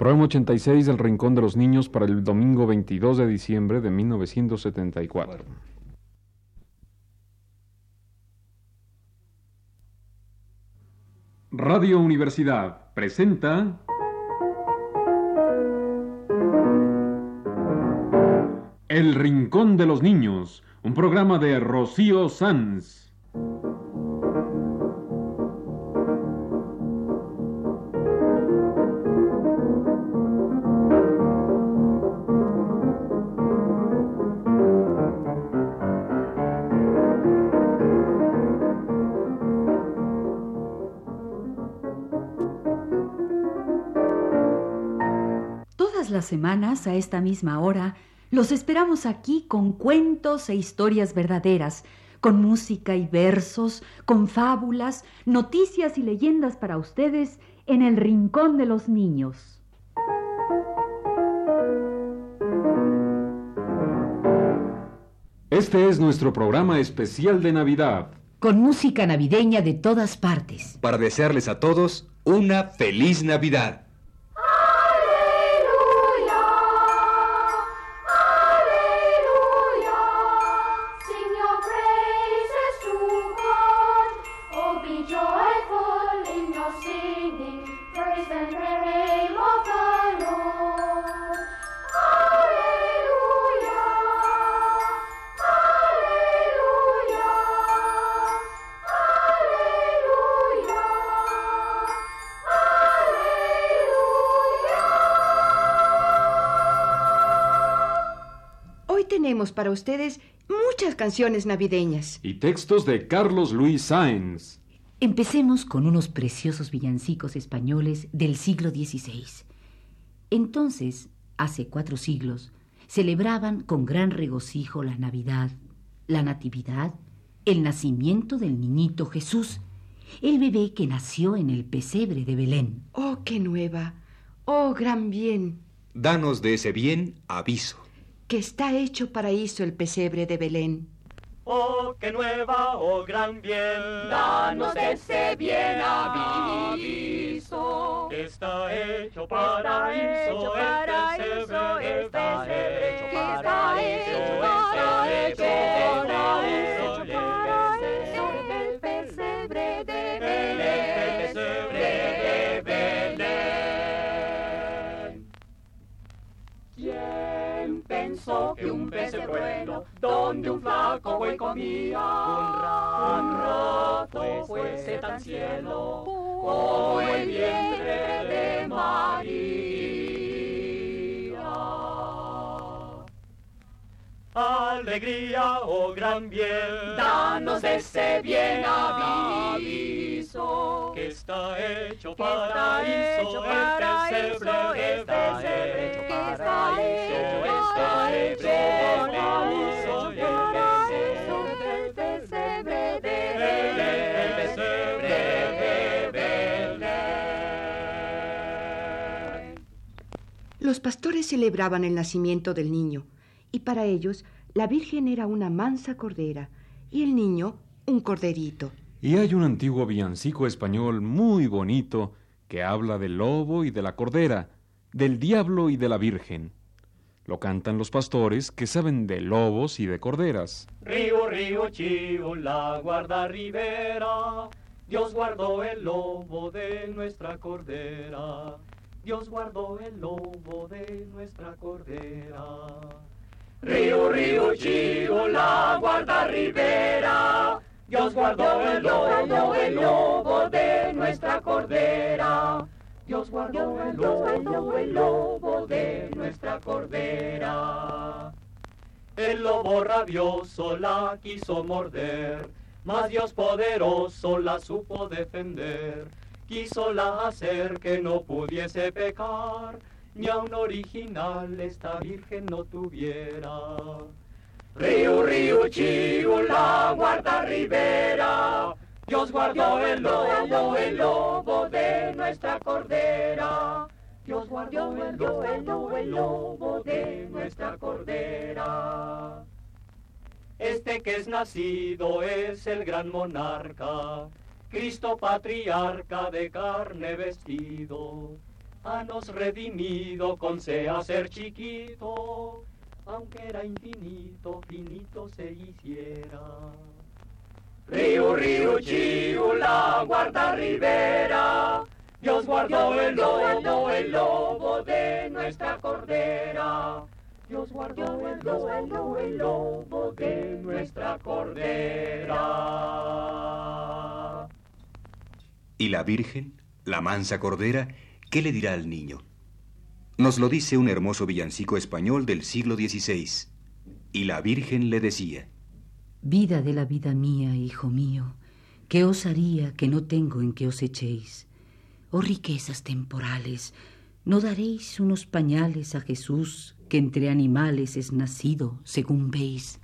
Programa 86 del Rincón de los Niños para el domingo 22 de diciembre de 1974. Radio Universidad presenta El Rincón de los Niños, un programa de Rocío Sanz. Las semanas, a esta misma hora, los esperamos aquí con cuentos e historias verdaderas, con música y versos, con fábulas, noticias y leyendas para ustedes en el Rincón de los Niños. Este es nuestro programa especial de Navidad. con música navideña de todas partes. para desearles a todos una feliz Navidad. Tenemos para ustedes muchas canciones navideñas. Y textos de Carlos Luis Sáenz. Empecemos con unos preciosos villancicos españoles del siglo XVI. Entonces, hace cuatro siglos, celebraban con gran regocijo la Navidad, la Natividad, el nacimiento del niñito Jesús, el bebé que nació en el pesebre de Belén. Oh, qué nueva, oh, gran bien, Danos de ese bien aviso. Que está hecho paraíso el pesebre de Belén. Oh, qué nueva, oh gran bien. Danos ese bien aviso. Está hecho paraíso, hecho el paraíso, pesebre el está pesebre hecho que está paraíso, hecho está hecho está paraíso, que un pesebre bueno, donde un flaco buey comía, un rato fuese tan cielo como el vientre de María? Alegría, oh gran bien. Danos ese bien aviso. que está hecho está paraíso, hecho está hecho está hecho paraíso, paraíso, el pesebre de El pesebre de Belén. Los pastores celebraban el nacimiento del niño, y para ellos la Virgen era una mansa cordera y el niño un corderito. Y hay un antiguo villancico español muy bonito que habla del lobo y de la cordera, del diablo y de la Virgen. Lo cantan los pastores que saben de lobos y de corderas. Río, río, chivo, la guarda ribera. Dios guardó el lobo de nuestra cordera. Dios guardó el lobo de nuestra cordera. Río, río, chivo, la guarda ribera. Dios guardó el lobo, el lobo de nuestra cordera. Dios guardó el lobo, el lobo de nuestra cordera. El lobo rabioso la quiso morder, mas Dios poderoso la supo defender. Quiso la hacer que no pudiese pecar, ni a un original esta virgen no tuviera. Río, río, chivo, la guarda ribera. Dios guardó el lobo, el lobo de nuestra cordera. Dios guardó el lobo, el lobo de nuestra cordera. Este que es nacido es el gran monarca, Cristo patriarca de carne vestido. a nos redimido con sea ser chiquito, aunque era infinito, finito se hiciera. Río, río, chiu, la guarda ribera, Dios guardó el lobo, el lobo de nuestra cordera. Dios guardó el lobo, el lobo de nuestra cordera. ¿Y la Virgen, la mansa cordera, qué le dirá al niño? Nos lo dice un hermoso villancico español del siglo XVI. Y la Virgen le decía, Vida de la vida mía, hijo mío, ¿qué os haría que no tengo en que os echéis? Oh riquezas temporales, ¿no daréis unos pañales a Jesús que entre animales es nacido, según veis?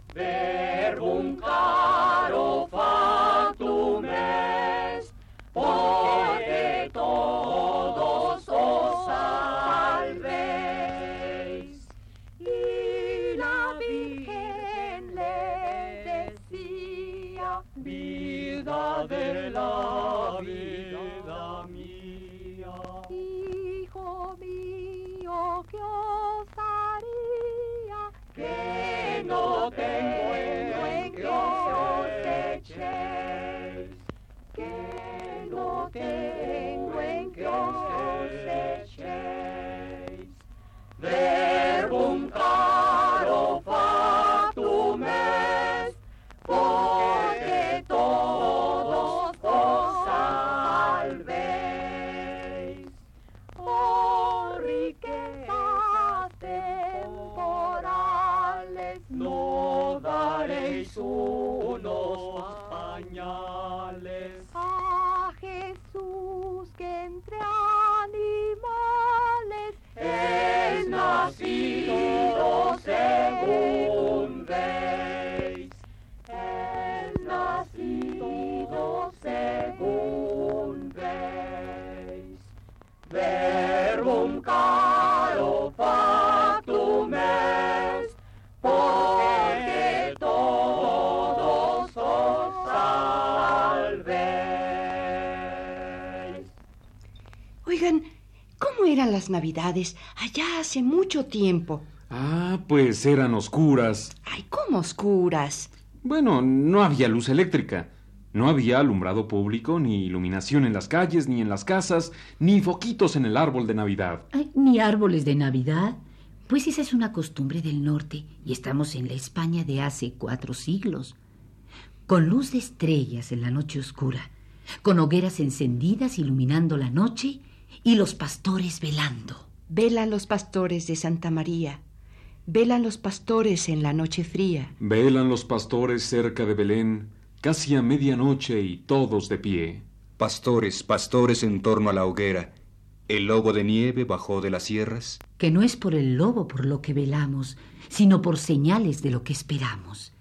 Navidades allá hace mucho tiempo? Ah, pues eran oscuras. Ay, ¿cómo oscuras? Bueno, no había luz eléctrica. No había alumbrado público, ni iluminación en las calles, ni en las casas, ni foquitos en el árbol de Navidad. Ay, ni árboles de Navidad. Pues esa es una costumbre del norte y estamos en la España de hace cuatro siglos. Con luz de estrellas en la noche oscura, con hogueras encendidas iluminando la noche y los pastores velando. Velan los pastores de Santa María. Velan los pastores en la noche fría. Velan los pastores cerca de Belén, casi a medianoche y todos de pie. Pastores, pastores en torno a la hoguera. El lobo de nieve bajó de las sierras. Que no es por el lobo por lo que velamos, sino por señales de lo que esperamos.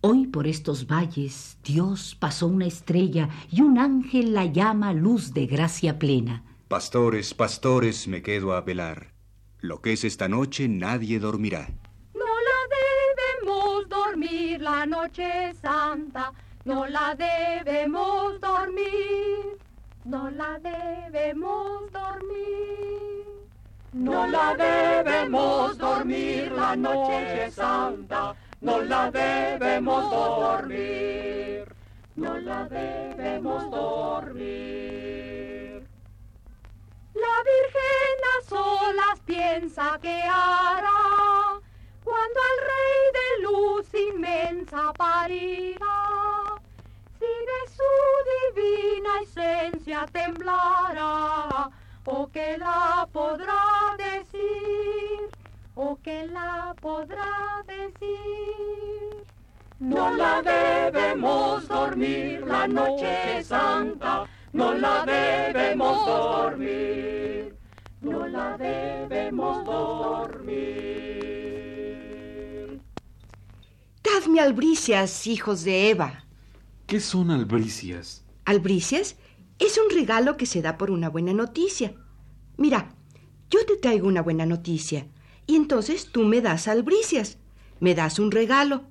Hoy por estos valles Dios pasó una estrella y un ángel la llama luz de gracia plena. Pastores, pastores, me quedo a velar. Lo que es esta noche nadie dormirá. No la debemos dormir la noche santa, no la debemos dormir, no la debemos dormir. No la debemos dormir la noche santa, no la debemos dormir, no la debemos dormir. Solas piensa que hará cuando al Rey de luz inmensa parirá. Si de su divina esencia temblará, o que la podrá decir, o que la podrá decir. No la debemos dormir la noche santa, no la debemos dormir, no la debemos dormir. Dadme albricias, hijos de Eva. ¿Qué son albricias? Albricias es un regalo que se da por una buena noticia. Mira, yo te traigo una buena noticia y entonces tú me das albricias, me das un regalo.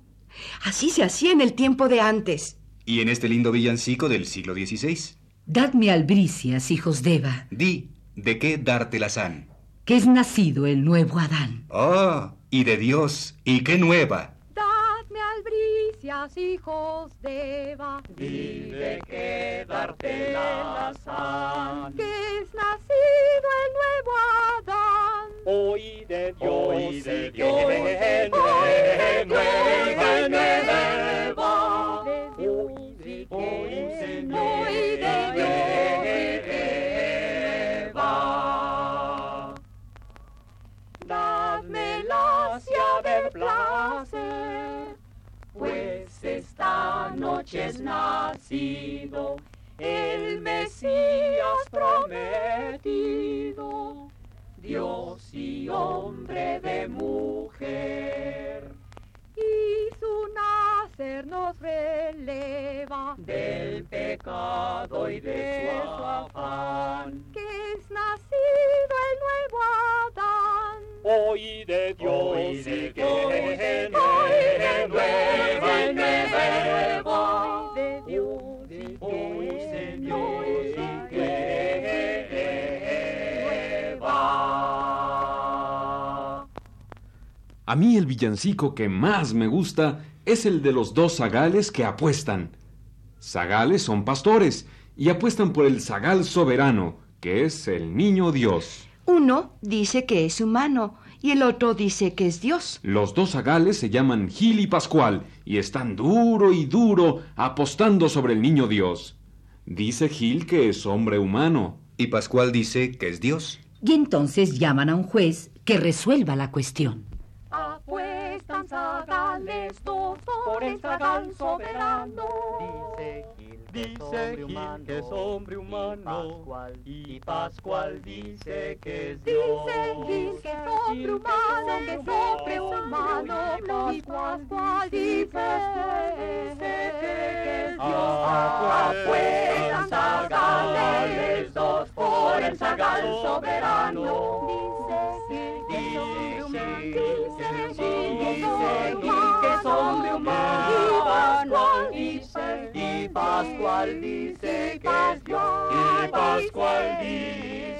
Así se hacía en el tiempo de antes. Y en este lindo villancico del siglo XVI. Dadme albricias, hijos de Eva. Di, ¿De qué dártelas han? Que es nacido el nuevo Adán. Ah, y de Dios, y qué nueva. Dadme albricias, hijos de Eva, y de qué han. que es nacido el nuevo Adán. Hoy de Dios, Hoy de y Dios, hoy nueva, de nueva. De Dios, Hoy, hoy Señor, esta noche es nacido el Mesías prometido, Dios y hombre de mujer. y su nacer nos releva, del pecado y de su afán. que es nacido el nuevo Adán. Hoy de Dios, Hoy de A mí el villancico que más me gusta es el de los dos zagales que apuestan. Zagales son pastores y apuestan por el zagal soberano, que es el niño Dios. Uno dice que es humano y el otro dice que es Dios. Los dos zagales se llaman Gil y Pascual y están duro y duro apostando sobre el niño Dios. Dice Gil que es hombre humano. Y Pascual dice que es Dios. Y entonces llaman a un juez que resuelva la cuestión. Apuestan zagales dos por el zagal soberano. Dice Gil que es hombre humano y Pascual dice que es Dios. Dice Gil que es hombre humano, que es hombre humano, y Pascual dice que es Dios. Apuestan zagales dos por el zagal soberano. Dice Pascual dice que es Dios. Y Pascual dice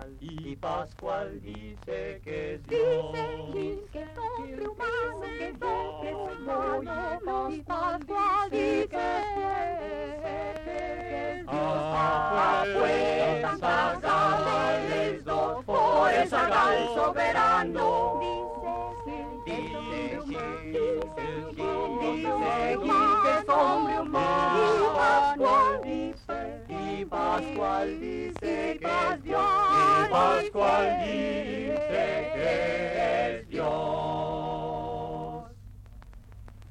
humano y Pascual dice que es Dios. Dice que es hombre humano, que es hombre humano, y Pascual dice que es Apuestan zagales dos por el zagal soberano. Dice Gil, dice dice que es hombre humano y Pascual dice que es Dios. Pascual dice que es Dios.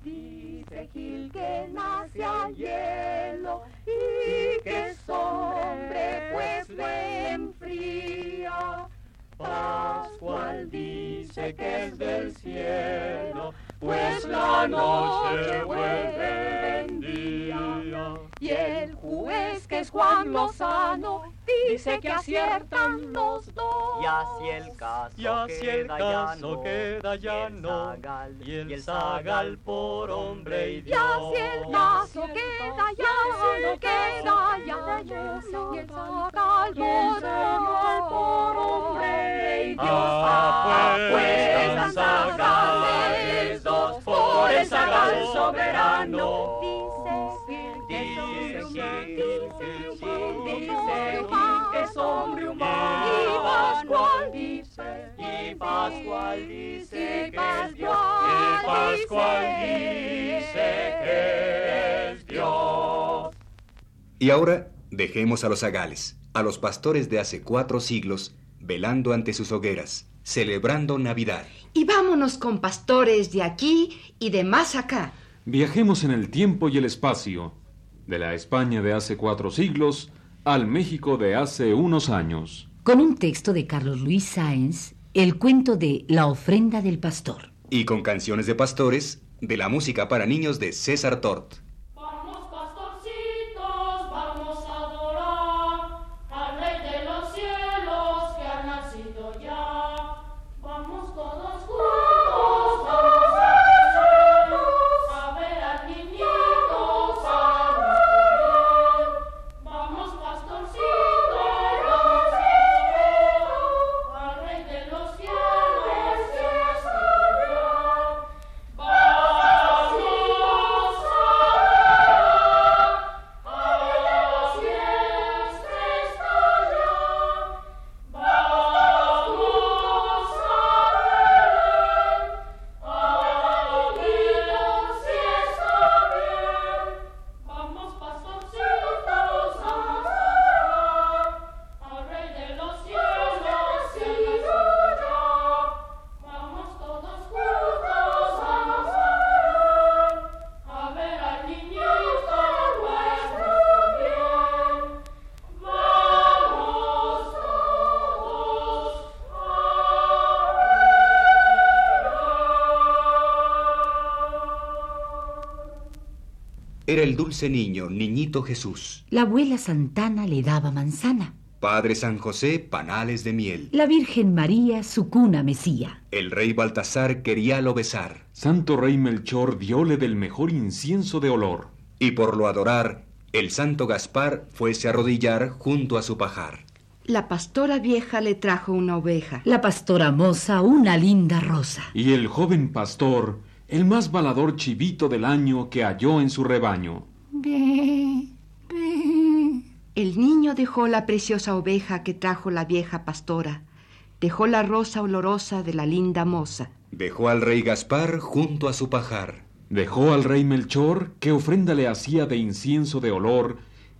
Dice Gil que nace al hielo y que es hombre pues lo enfría. Pascual dice que es del cielo, pues la noche vuelve en día. Y el juez que es Juan Lozano dice que aciertan los dos. Y así el caso, Y así el queda caso llano, queda llano, y el zagal por hombre y Y Dios. así el caso queda llano, queda llano, y el zagal por hombre y Dios. Apuestan zagales dos por el zagal soberano. Hombre humano. Y Pascual dice, Y Pascual dice que es Dios. Pascual Y Pascual dice que es Dios. Y ahora dejemos a los zagales, a los pastores de hace cuatro siglos, velando ante sus hogueras, celebrando Navidad. Y vámonos con pastores de aquí y de más acá. Viajemos en el tiempo y el espacio, de la España de hace cuatro siglos al México de hace unos años. Con un texto de Carlos Luis Sáenz, el cuento de La ofrenda del pastor. Y con canciones de pastores de la música para niños de César Tort. Era el dulce niño, niñito Jesús. La abuela Santana le daba manzana. Padre San José, panales de miel. La Virgen María su cuna mecía. El rey Baltasar queríalo besar. Santo Rey Melchor diole del mejor incienso de olor. Y por lo adorar, el santo Gaspar fuese a arrodillar junto a su pajar. La pastora vieja le trajo una oveja. La pastora moza una linda rosa. Y el joven pastor, el más balador chivito del año que halló en su rebaño. El niño dejó la preciosa oveja que trajo la vieja pastora. Dejó la rosa olorosa de la linda moza. Dejó al rey Gaspar junto a su pajar. Dejó al rey Melchor, que ofrenda le hacía de incienso de olor,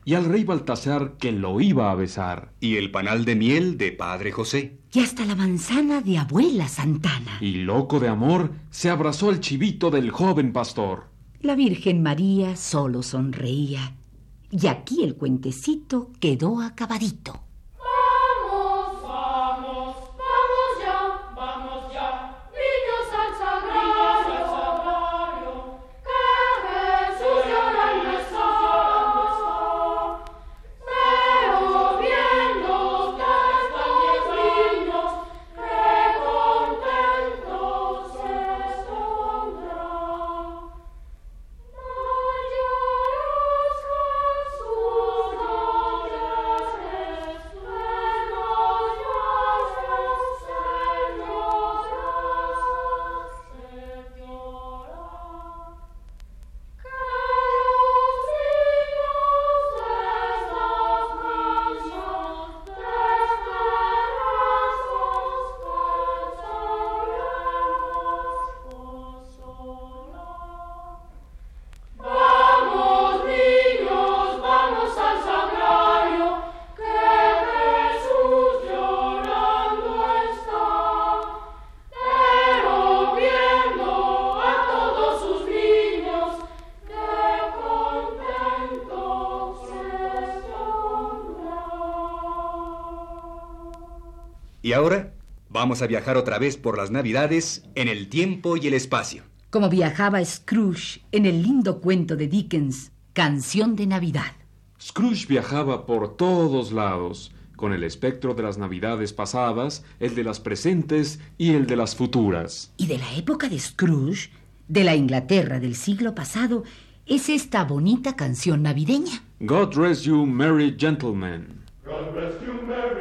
y al rey Baltasar, que lo iba a besar. Y el panal de miel de Padre José. Y hasta la manzana de abuela Santana. Y loco de amor, se abrazó al chivito del joven pastor. La Virgen María solo sonreía. Y aquí el cuentecito quedó acabadito. Y ahora vamos a viajar otra vez por las Navidades en el tiempo y el espacio. Como viajaba Scrooge en el lindo cuento de Dickens, Canción de Navidad. Scrooge viajaba por todos lados, con el espectro de las navidades pasadas, el de las presentes y el de las futuras. Y de la época de Scrooge, de la Inglaterra del siglo pasado, es esta bonita canción navideña. God rest you, merry gentlemen. God rest you, merry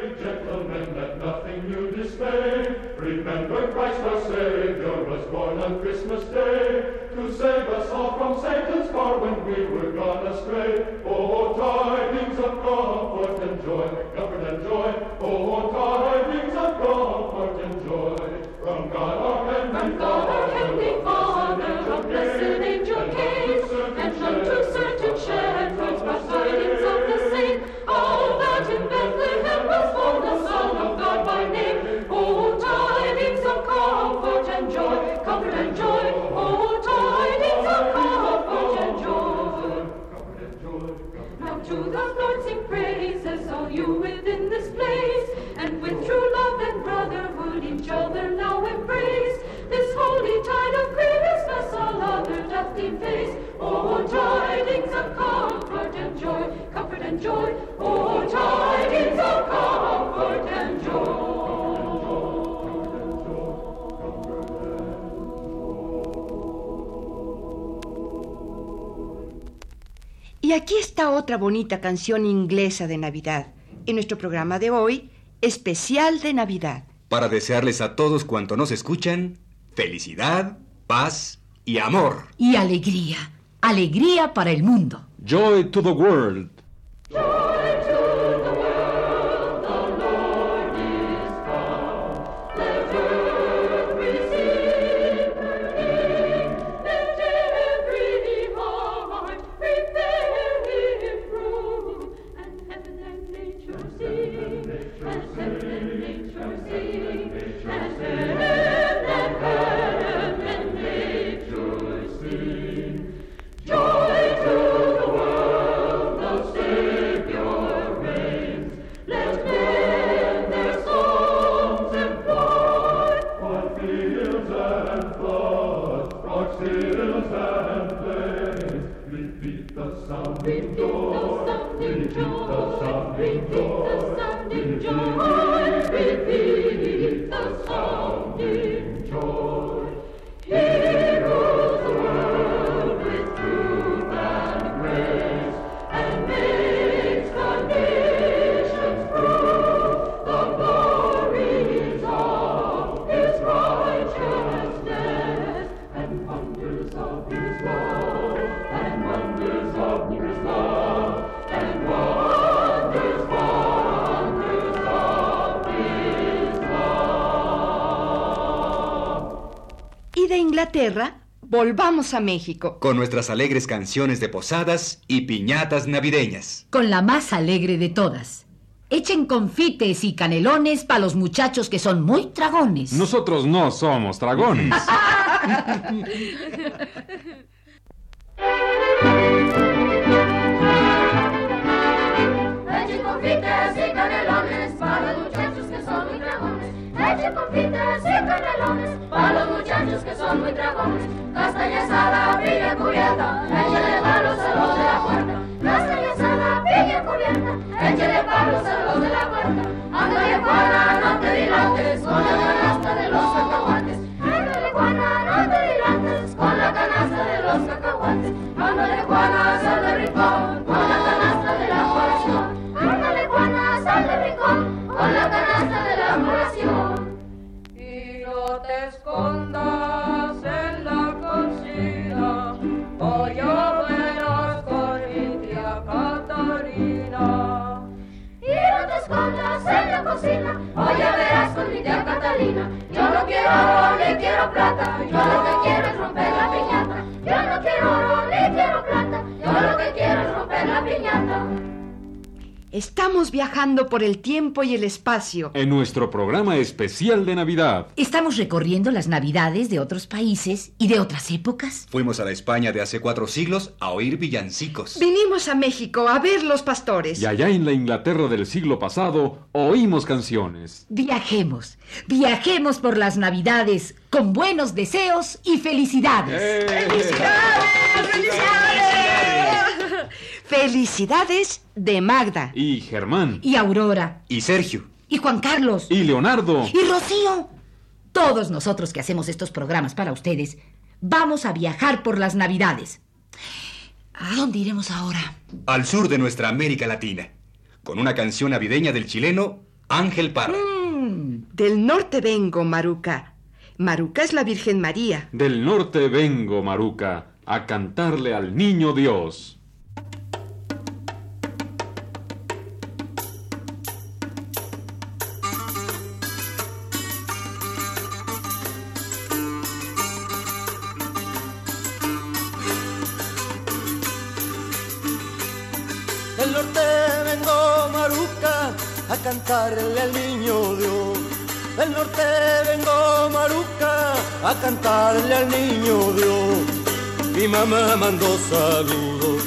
when we were gone astray. Oh, tidings Y aquí está otra bonita canción inglesa de Navidad. En nuestro programa de hoy, especial de Navidad. Para desearles a todos cuanto nos escuchan, felicidad, paz y amor. Y alegría, alegría para el mundo. Joy to the world. Woo! Repeat the sounding Repeat joy, Inglaterra, volvamos a México. Con nuestras alegres canciones de posadas y piñatas navideñas. Con la más alegre de todas. Echen confites y canelones para los muchachos que son muy dragones. Nosotros no somos dragones. que son muy dragones. Castaña asada, piña cubierta, échale palos a los de la puerta. Castaña asada, piña cubierta, échale palos a los de la puerta. Ándale Juana, no te dilates con la canasta de los cacahuates. Ándale Juana, no te dilates con la canasta de los cacahuates. Ándale Juana, sal de rincón con la canasta de la colación. Ándale Juana, sal de rincón con la canasta de la colación. Y no te escondas plata, yo lo que quiero es romper la Estamos viajando por el tiempo y el espacio. En nuestro programa especial de Navidad. Estamos recorriendo las navidades de otros países y de otras épocas. Fuimos a la España de hace cuatro siglos a oír villancicos. Vinimos a México a ver los pastores. Y allá en la Inglaterra del siglo pasado oímos canciones. Viajemos, viajemos por las navidades con buenos deseos y felicidades. Felicidades de Magda. Y Germán. Y Aurora, Y Sergio. y Juan Carlos, Y Leonardo. y Rocío. Todos nosotros que hacemos estos programas para ustedes, vamos a viajar por las navidades. ¿A dónde iremos ahora? Al sur de nuestra América Latina. Con una canción navideña del chileno Ángel Parra. Del norte vengo, Maruca. Maruca es la Virgen María. Del norte vengo, Maruca, a cantarle al niño Dios. Mi mamá mandó saludos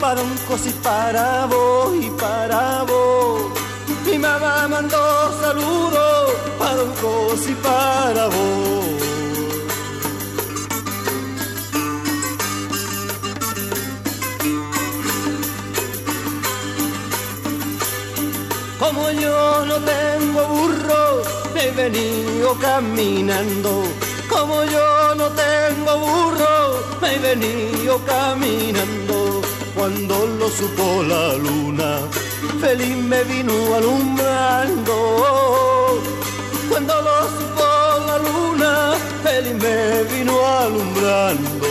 para un cos y para vos y para vos. saludo para Don Cos y para vos. Como yo no tengo burro, he venido caminando. Como yo no tengo burro, me venido caminando. Cuando lo supo la luna, feliz me vino alumbrando. Cuando lo supo la luna, feliz me vino alumbrando.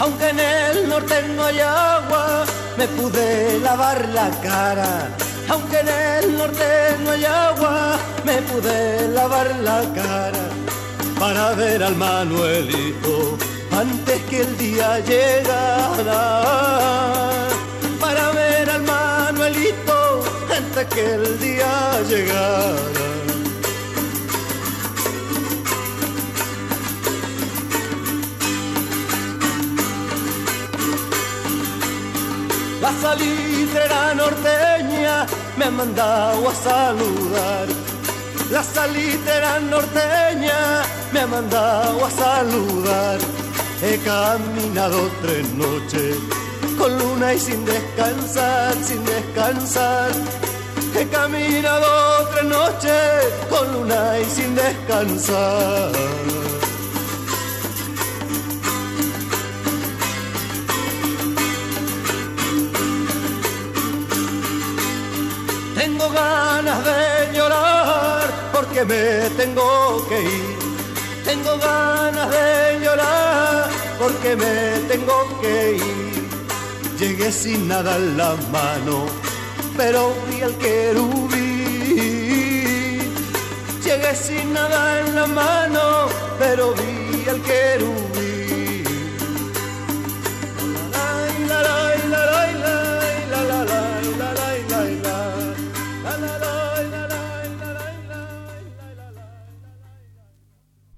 Aunque en el norte no hay agua, me pude lavar la cara. Aunque en el norte no hay agua, me pude lavar la cara para ver al Manuelito antes que el día llegara. Para ver al Manuelito antes que el día llegara. La salitrera norteña me ha mandado a saludar. La salitera norteña me ha mandado a saludar. He caminado tres noches con luna y sin descansar, sin descansar. He caminado tres noches con luna y sin descansar. Porque me tengo que ir. Tengo ganas de llorar porque me tengo que ir. Llegué sin nada en la mano, pero vi al querubín. Llegué sin nada en la mano, pero vi al querubín.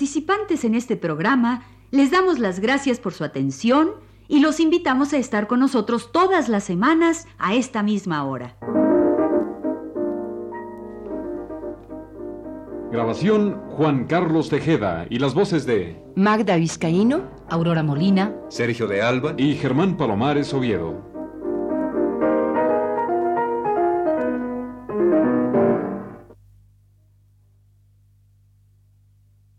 Participantes en este programa les damos las gracias por su atención y los invitamos a estar con nosotros todas las semanas a esta misma hora. Grabación Juan Carlos Tejeda y las voces de Magda Vizcaíno, Aurora Molina, Sergio de Alba. y Germán Palomares Oviedo.